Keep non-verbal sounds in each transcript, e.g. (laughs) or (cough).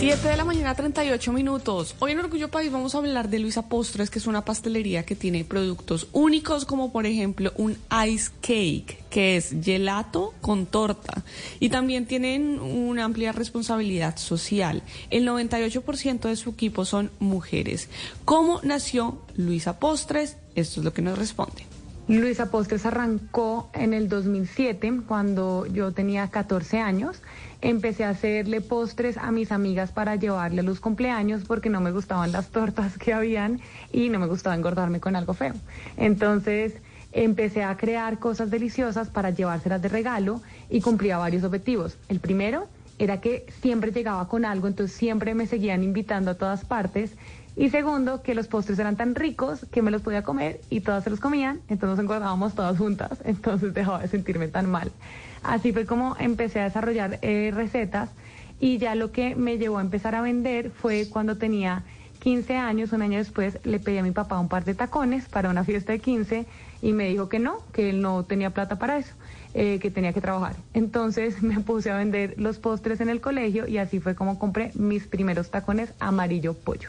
7 de la mañana, 38 minutos. Hoy en Orgullo País vamos a hablar de Luisa Postres, que es una pastelería que tiene productos únicos, como por ejemplo un ice cake, que es gelato con torta. Y también tienen una amplia responsabilidad social. El 98% de su equipo son mujeres. ¿Cómo nació Luisa Postres? Esto es lo que nos responde. Luisa Postres arrancó en el 2007, cuando yo tenía 14 años empecé a hacerle postres a mis amigas para llevarle a los cumpleaños porque no me gustaban las tortas que habían y no me gustaba engordarme con algo feo. Entonces empecé a crear cosas deliciosas para llevárselas de regalo y cumplía varios objetivos. El primero era que siempre llegaba con algo, entonces siempre me seguían invitando a todas partes. Y segundo, que los postres eran tan ricos que me los podía comer y todas se los comían, entonces nos engordábamos todas juntas, (laughs) entonces dejaba de sentirme tan mal. Así fue como empecé a desarrollar eh, recetas y ya lo que me llevó a empezar a vender fue cuando tenía 15 años, un año después, le pedí a mi papá un par de tacones para una fiesta de 15 y me dijo que no, que él no tenía plata para eso, eh, que tenía que trabajar. Entonces (laughs) me puse a vender los postres en el colegio y así fue como compré mis primeros tacones amarillo pollo.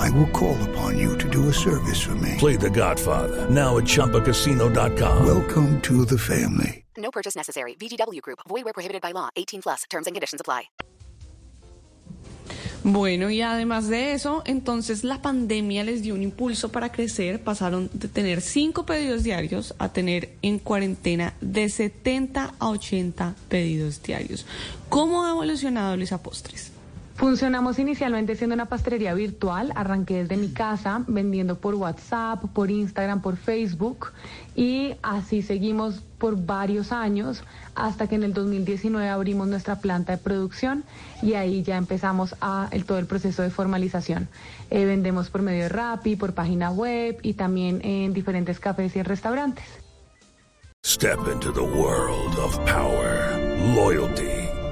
I will call upon you to do a service for me. Play The Godfather now at Choppacasino.com. Welcome to the family. No purchase necessary. VGW Group. Void where prohibited by law. 18 plus. Terms and conditions apply. Bueno, y además de eso, entonces la pandemia les dio un impulso para crecer. Pasaron de tener cinco pedidos diarios a tener en cuarentena de 70 a 80 pedidos diarios. ¿Cómo ha evolucionado Luisa Postres? Funcionamos inicialmente siendo una pastelería virtual, arranqué desde mi casa vendiendo por WhatsApp, por Instagram, por Facebook y así seguimos por varios años hasta que en el 2019 abrimos nuestra planta de producción y ahí ya empezamos el, todo el proceso de formalización. Eh, vendemos por medio de Rappi, por página web y también en diferentes cafés y restaurantes. Step into the world of power, loyalty.